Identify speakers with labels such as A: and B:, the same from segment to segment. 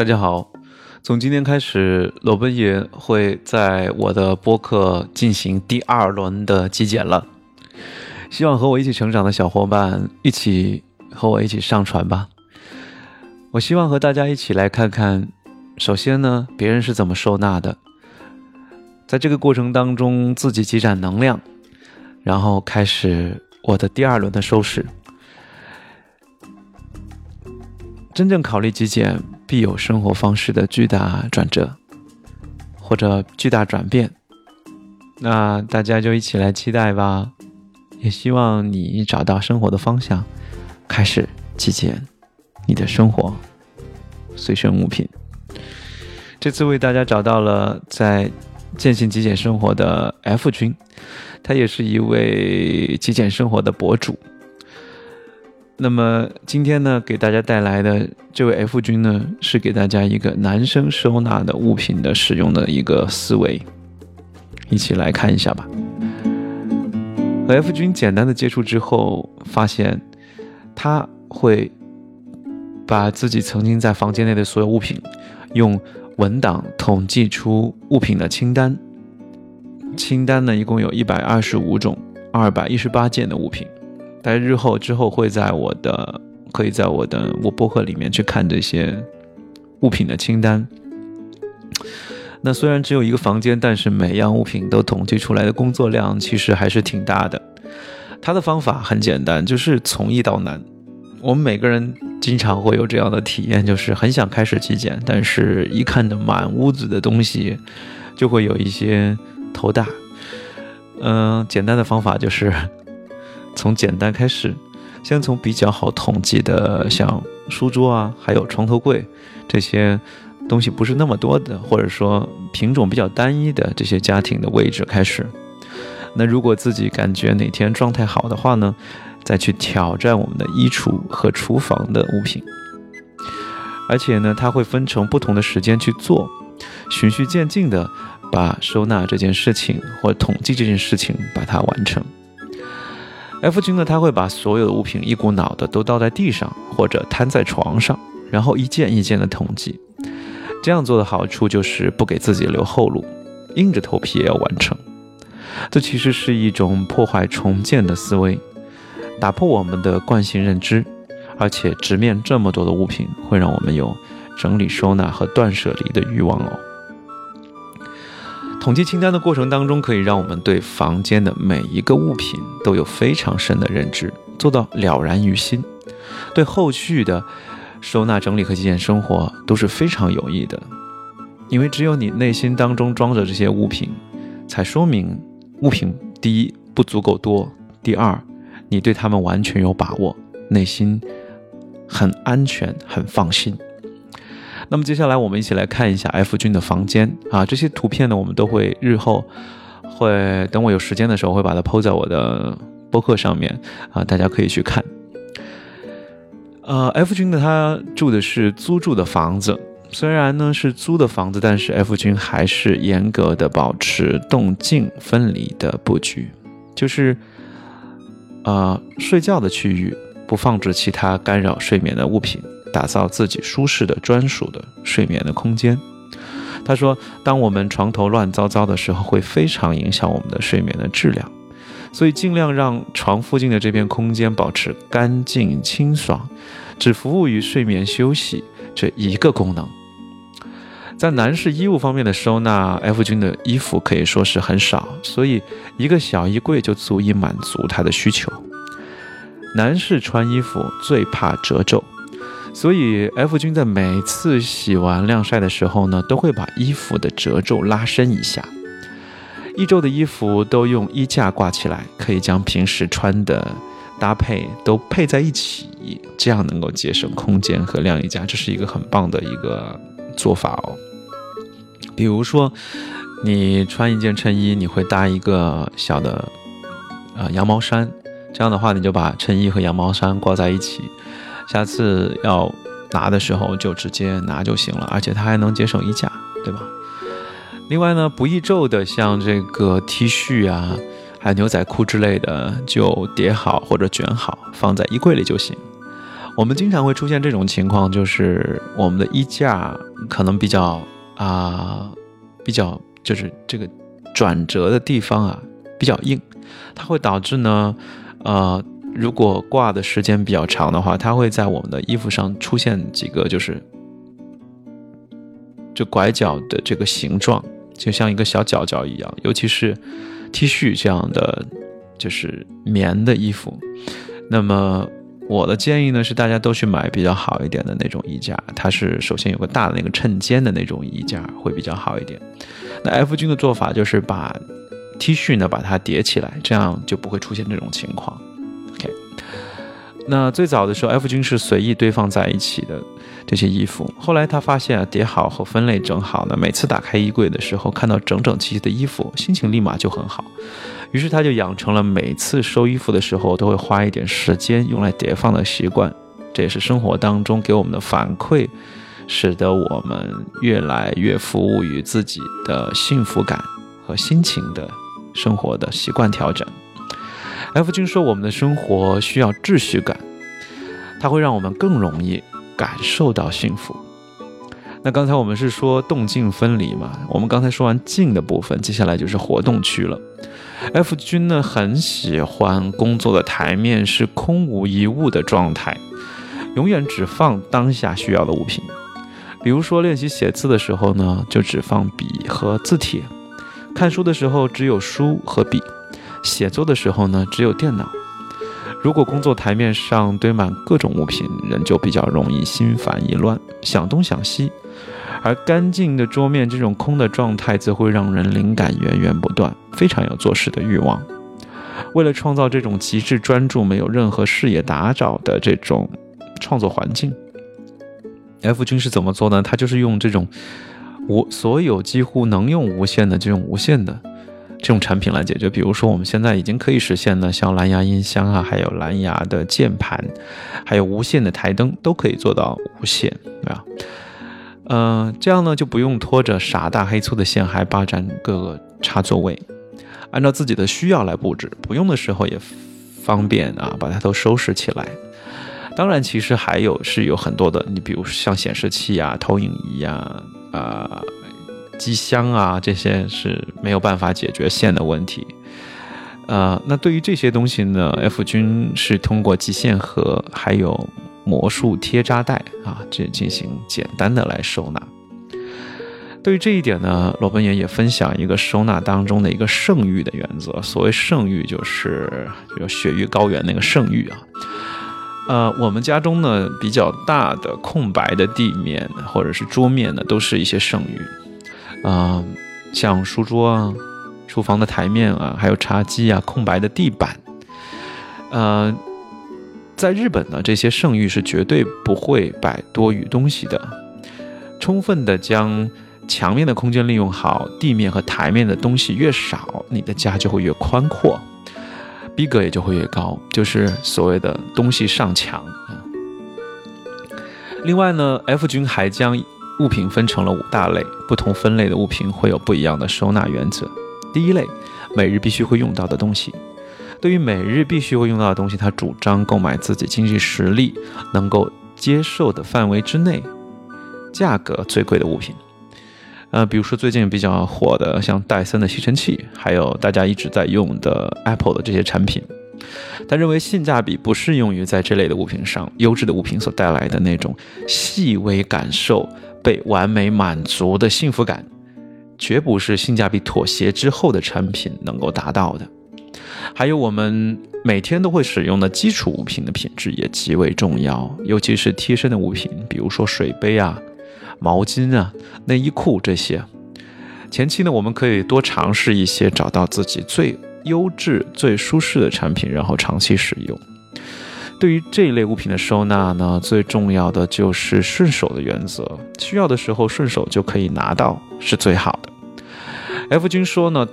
A: 大家好，从今天开始，裸奔爷会在我的播客进行第二轮的极简了。希望和我一起成长的小伙伴一起和我一起上传吧。我希望和大家一起来看看，首先呢，别人是怎么收纳的，在这个过程当中自己积攒能量，然后开始我的第二轮的收拾。真正考虑极简，必有生活方式的巨大转折，或者巨大转变。那大家就一起来期待吧！也希望你找到生活的方向，开始极简你的生活随身物品。这次为大家找到了在践行极简生活的 F 君，他也是一位极简生活的博主。那么今天呢，给大家带来的这位 F 君呢，是给大家一个男生收纳的物品的使用的一个思维，一起来看一下吧。和 F 君简单的接触之后，发现他会把自己曾经在房间内的所有物品用文档统计出物品的清单，清单呢一共有一百二十五种二百一十八件的物品。在日后之后会在我的可以在我的我博客里面去看这些物品的清单。那虽然只有一个房间，但是每样物品都统计出来的工作量其实还是挺大的。他的方法很简单，就是从易到难。我们每个人经常会有这样的体验，就是很想开始极简，但是一看着满屋子的东西，就会有一些头大。嗯，简单的方法就是。从简单开始，先从比较好统计的，像书桌啊，还有床头柜这些东西不是那么多的，或者说品种比较单一的这些家庭的位置开始。那如果自己感觉哪天状态好的话呢，再去挑战我们的衣橱和厨房的物品。而且呢，它会分成不同的时间去做，循序渐进的把收纳这件事情或统计这件事情把它完成。F 君呢，他会把所有的物品一股脑的都倒在地上，或者摊在床上，然后一件一件的统计。这样做的好处就是不给自己留后路，硬着头皮也要完成。这其实是一种破坏重建的思维，打破我们的惯性认知，而且直面这么多的物品，会让我们有整理收纳和断舍离的欲望哦。统计清单的过程当中，可以让我们对房间的每一个物品都有非常深的认知，做到了然于心，对后续的收纳整理和极简生活都是非常有益的。因为只有你内心当中装着这些物品，才说明物品第一不足够多，第二你对他们完全有把握，内心很安全、很放心。那么接下来我们一起来看一下 F 君的房间啊，这些图片呢，我们都会日后会等我有时间的时候会把它抛在我的博客上面啊，大家可以去看。呃，F 君呢，他住的是租住的房子，虽然呢是租的房子，但是 F 君还是严格的保持动静分离的布局，就是呃睡觉的区域不放置其他干扰睡眠的物品。打造自己舒适的专属的睡眠的空间。他说：“当我们床头乱糟糟的时候，会非常影响我们的睡眠的质量，所以尽量让床附近的这片空间保持干净清爽，只服务于睡眠休息这一个功能。”在男士衣物方面的收纳，F 君的衣服可以说是很少，所以一个小衣柜就足以满足他的需求。男士穿衣服最怕褶皱。所以，F 君在每次洗完晾晒的时候呢，都会把衣服的褶皱拉伸一下。一周的衣服都用衣架挂起来，可以将平时穿的搭配都配在一起，这样能够节省空间和晾衣架，这是一个很棒的一个做法哦。比如说，你穿一件衬衣，你会搭一个小的啊羊毛衫，这样的话，你就把衬衣和羊毛衫挂在一起。下次要拿的时候就直接拿就行了，而且它还能节省衣架，对吧？另外呢，不易皱的像这个 T 恤啊，还有牛仔裤之类的，就叠好或者卷好放在衣柜里就行。我们经常会出现这种情况，就是我们的衣架可能比较啊，比较就是这个转折的地方啊比较硬，它会导致呢，呃，如果挂的时间比较长的话，它会在我们的衣服上出现几个就是就拐角的这个形状，就像一个小角角一样，尤其是 T 恤这样的就是棉的衣服，那么。我的建议呢是大家都去买比较好一点的那种衣架，它是首先有个大的那个衬肩的那种衣架会比较好一点。那 F 君的做法就是把 T 恤呢把它叠起来，这样就不会出现这种情况。那最早的时候 F 君是随意堆放在一起的这些衣服，后来他发现啊叠好和分类整好呢，每次打开衣柜的时候看到整整齐齐的衣服，心情立马就很好。于是他就养成了每次收衣服的时候都会花一点时间用来叠放的习惯，这也是生活当中给我们的反馈，使得我们越来越服务于自己的幸福感和心情的生活的习惯调整。F 君说，我们的生活需要秩序感，它会让我们更容易感受到幸福。那刚才我们是说动静分离嘛？我们刚才说完静的部分，接下来就是活动区了。F 君呢很喜欢工作的台面是空无一物的状态，永远只放当下需要的物品。比如说练习写字的时候呢，就只放笔和字帖；看书的时候只有书和笔；写作的时候呢，只有电脑。如果工作台面上堆满各种物品，人就比较容易心烦意乱，想东想西。而干净的桌面，这种空的状态，则会让人灵感源源不断，非常有做事的欲望。为了创造这种极致专注、没有任何视野打扰的这种创作环境，F 君是怎么做呢？他就是用这种无所有几乎能用无线的这种无线的这种产品来解决。比如说，我们现在已经可以实现的，像蓝牙音箱啊，还有蓝牙的键盘，还有无线的台灯，都可以做到无线，对吧？嗯，这样呢就不用拖着傻大黑粗的线，还霸占各个插座位，按照自己的需要来布置，不用的时候也方便啊，把它都收拾起来。当然，其实还有是有很多的，你比如像显示器啊、投影仪啊、啊机箱啊，这些是没有办法解决线的问题。呃，那对于这些东西呢，F 君是通过极限盒还有。魔术贴扎带啊，这进行简单的来收纳。对于这一点呢，罗本也也分享一个收纳当中的一个圣域的原则。所谓圣域，就是比如雪域高原那个圣域啊。呃，我们家中呢比较大的空白的地面或者是桌面呢，都是一些圣域啊，像书桌啊、厨房的台面啊，还有茶几啊、空白的地板，呃。在日本呢，这些圣域是绝对不会摆多余东西的，充分的将墙面的空间利用好，地面和台面的东西越少，你的家就会越宽阔，逼格也就会越高，就是所谓的东西上墙。另外呢，F 君还将物品分成了五大类，不同分类的物品会有不一样的收纳原则。第一类，每日必须会用到的东西。对于每日必须会用到的东西，他主张购买自己经济实力能够接受的范围之内，价格最贵的物品。呃，比如说最近比较火的，像戴森的吸尘器，还有大家一直在用的 Apple 的这些产品。他认为性价比不适用于在这类的物品上，优质的物品所带来的那种细微感受被完美满足的幸福感，绝不是性价比妥协之后的产品能够达到的。还有我们每天都会使用的基础物品的品质也极为重要，尤其是贴身的物品，比如说水杯啊、毛巾啊、内衣裤这些。前期呢，我们可以多尝试一些，找到自己最优质、最舒适的产品，然后长期使用。对于这一类物品的收纳呢，最重要的就是顺手的原则，需要的时候顺手就可以拿到是最好的。F 君说呢。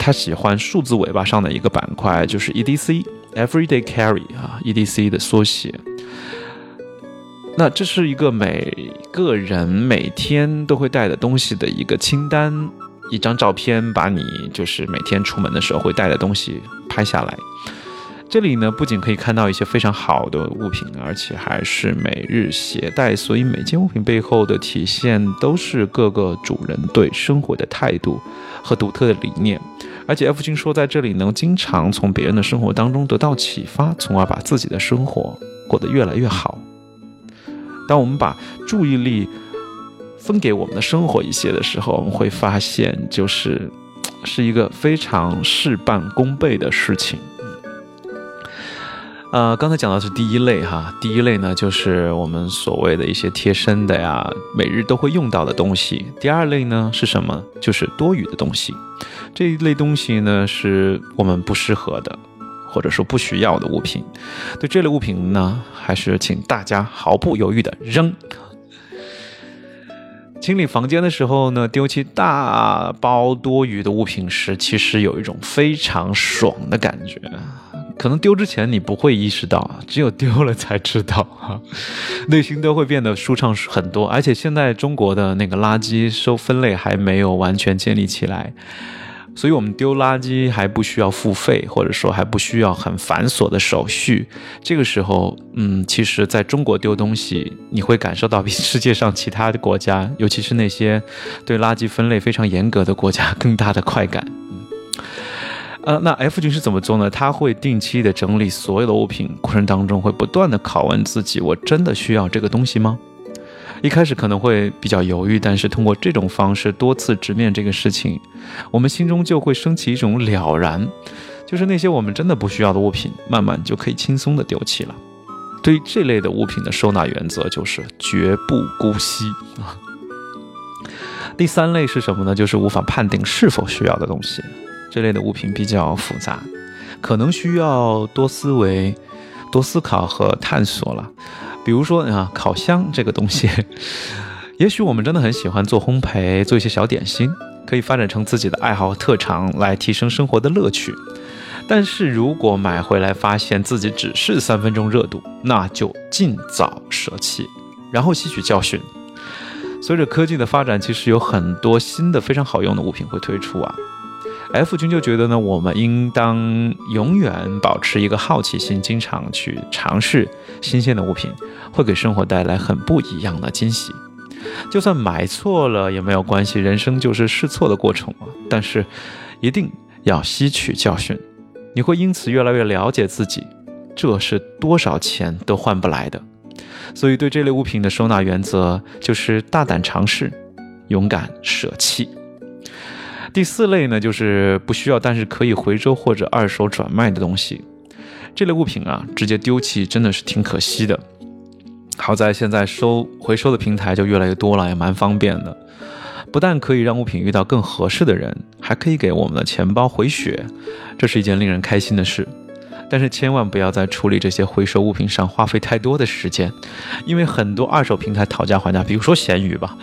A: 他喜欢数字尾巴上的一个板块，就是 EDC（Everyday Carry） 啊，EDC 的缩写。那这是一个每个人每天都会带的东西的一个清单，一张照片，把你就是每天出门的时候会带的东西拍下来。这里呢，不仅可以看到一些非常好的物品，而且还是每日携带，所以每件物品背后的体现都是各个主人对生活的态度和独特的理念。而且 F 君说，在这里能经常从别人的生活当中得到启发，从而把自己的生活过得越来越好。当我们把注意力分给我们的生活一些的时候，我们会发现，就是 是一个非常事半功倍的事情。呃，刚才讲的是第一类哈，第一类呢就是我们所谓的一些贴身的呀，每日都会用到的东西。第二类呢是什么？就是多余的东西。这一类东西呢是我们不适合的，或者说不需要的物品。对这类物品呢，还是请大家毫不犹豫的扔。清理房间的时候呢，丢弃大包多余的物品时，其实有一种非常爽的感觉。可能丢之前你不会意识到，只有丢了才知道哈，内心都会变得舒畅很多。而且现在中国的那个垃圾收分类还没有完全建立起来，所以我们丢垃圾还不需要付费，或者说还不需要很繁琐的手续。这个时候，嗯，其实在中国丢东西，你会感受到比世界上其他的国家，尤其是那些对垃圾分类非常严格的国家更大的快感。呃，那 F 君是怎么做呢？他会定期的整理所有的物品，过程当中会不断的拷问自己：我真的需要这个东西吗？一开始可能会比较犹豫，但是通过这种方式多次直面这个事情，我们心中就会升起一种了然，就是那些我们真的不需要的物品，慢慢就可以轻松的丢弃了。对于这类的物品的收纳原则就是绝不姑息啊。第三类是什么呢？就是无法判定是否需要的东西。这类的物品比较复杂，可能需要多思维、多思考和探索了。比如说啊，烤箱这个东西，也许我们真的很喜欢做烘焙，做一些小点心，可以发展成自己的爱好和特长，来提升生活的乐趣。但是如果买回来发现自己只是三分钟热度，那就尽早舍弃，然后吸取教训。随着科技的发展，其实有很多新的非常好用的物品会推出啊。F 君就觉得呢，我们应当永远保持一个好奇心，经常去尝试新鲜的物品，会给生活带来很不一样的惊喜。就算买错了也没有关系，人生就是试错的过程嘛。但是，一定要吸取教训，你会因此越来越了解自己，这是多少钱都换不来的。所以，对这类物品的收纳原则就是大胆尝试，勇敢舍弃。第四类呢，就是不需要但是可以回收或者二手转卖的东西。这类物品啊，直接丢弃真的是挺可惜的。好在现在收回收的平台就越来越多了，也蛮方便的。不但可以让物品遇到更合适的人，还可以给我们的钱包回血，这是一件令人开心的事。但是千万不要在处理这些回收物品上花费太多的时间，因为很多二手平台讨价还价，比如说闲鱼吧，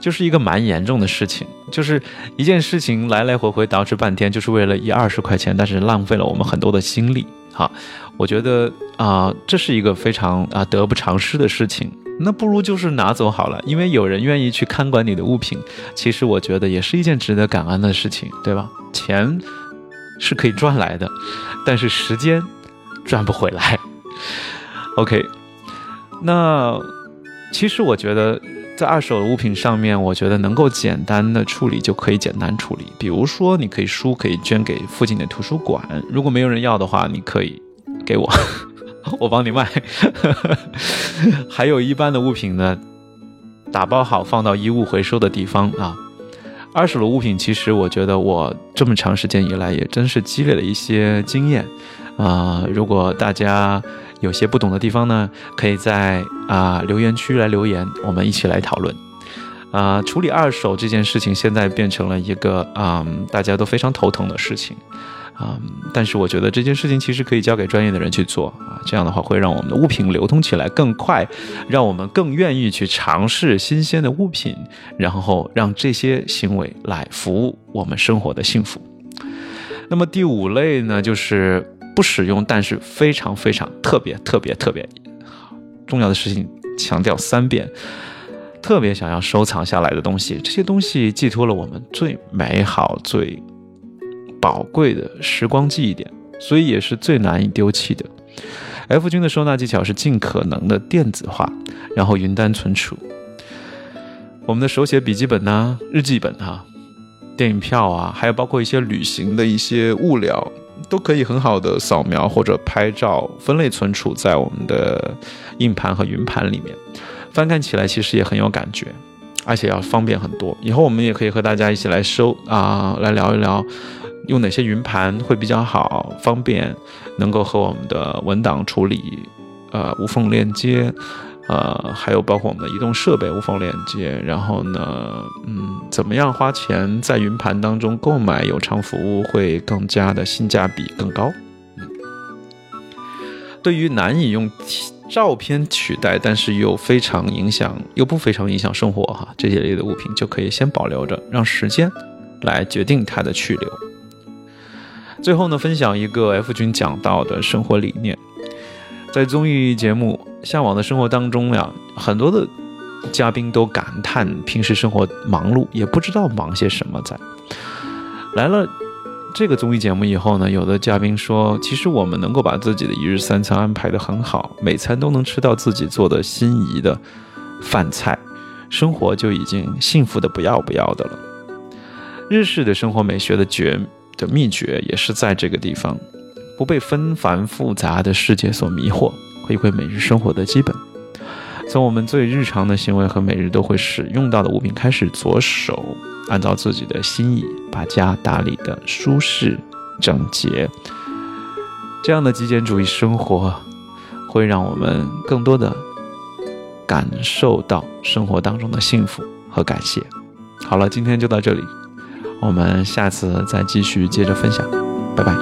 A: 就是一个蛮严重的事情，就是一件事情来来回回捯饬半天，就是为了一二十块钱，但是浪费了我们很多的心力。哈，我觉得啊，这是一个非常啊得不偿失的事情。那不如就是拿走好了，因为有人愿意去看管你的物品，其实我觉得也是一件值得感恩的事情，对吧？钱。是可以赚来的，但是时间赚不回来。OK，那其实我觉得在二手物品上面，我觉得能够简单的处理就可以简单处理。比如说，你可以书可以捐给附近的图书馆，如果没有人要的话，你可以给我，我帮你卖。还有一般的物品呢，打包好放到衣物回收的地方啊。二手的物品，其实我觉得我这么长时间以来也真是积累了一些经验，啊，如果大家有些不懂的地方呢，可以在啊留言区来留言，我们一起来讨论。啊，处理二手这件事情现在变成了一个啊大家都非常头疼的事情。啊，但是我觉得这件事情其实可以交给专业的人去做啊，这样的话会让我们的物品流通起来更快，让我们更愿意去尝试新鲜的物品，然后让这些行为来服务我们生活的幸福。那么第五类呢，就是不使用但是非常非常特别特别特别重要的事情，强调三遍，特别想要收藏下来的东西，这些东西寄托了我们最美好最。宝贵的时光记忆点，所以也是最难以丢弃的。F 君的收纳技巧是尽可能的电子化，然后云端存储。我们的手写笔记本呐、日记本哈、电影票啊，还有包括一些旅行的一些物料，都可以很好的扫描或者拍照，分类存储在我们的硬盘和云盘里面。翻看起来其实也很有感觉，而且要方便很多。以后我们也可以和大家一起来收啊，来聊一聊。用哪些云盘会比较好，方便能够和我们的文档处理，呃，无缝链接，呃，还有包括我们的移动设备无缝链接。然后呢，嗯，怎么样花钱在云盘当中购买有偿服务会更加的性价比更高？嗯，对于难以用照片取代，但是又非常影响又不非常影响生活哈这些类的物品，就可以先保留着，让时间来决定它的去留。最后呢，分享一个 F 君讲到的生活理念，在综艺节目《向往的生活》当中呀，很多的嘉宾都感叹平时生活忙碌，也不知道忙些什么。在来了这个综艺节目以后呢，有的嘉宾说，其实我们能够把自己的一日三餐安排得很好，每餐都能吃到自己做的心仪的饭菜，生活就已经幸福的不要不要的了。日式的生活美学的绝。的秘诀也是在这个地方，不被纷繁复杂的世界所迷惑，回归每日生活的基本。从我们最日常的行为和每日都会使用到的物品开始着手，按照自己的心意把家打理的舒适整洁。这样的极简主义生活，会让我们更多的感受到生活当中的幸福和感谢。好了，今天就到这里。我们下次再继续接着分享，拜拜。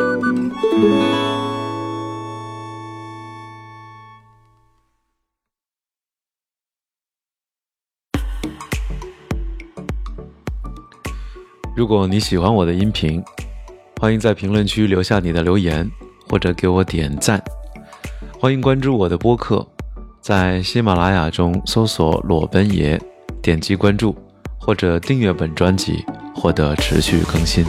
A: 如果你喜欢我的音频，欢迎在评论区留下你的留言，或者给我点赞。欢迎关注我的播客，在喜马拉雅中搜索“裸奔爷”，点击关注或者订阅本专辑。获得持续更新。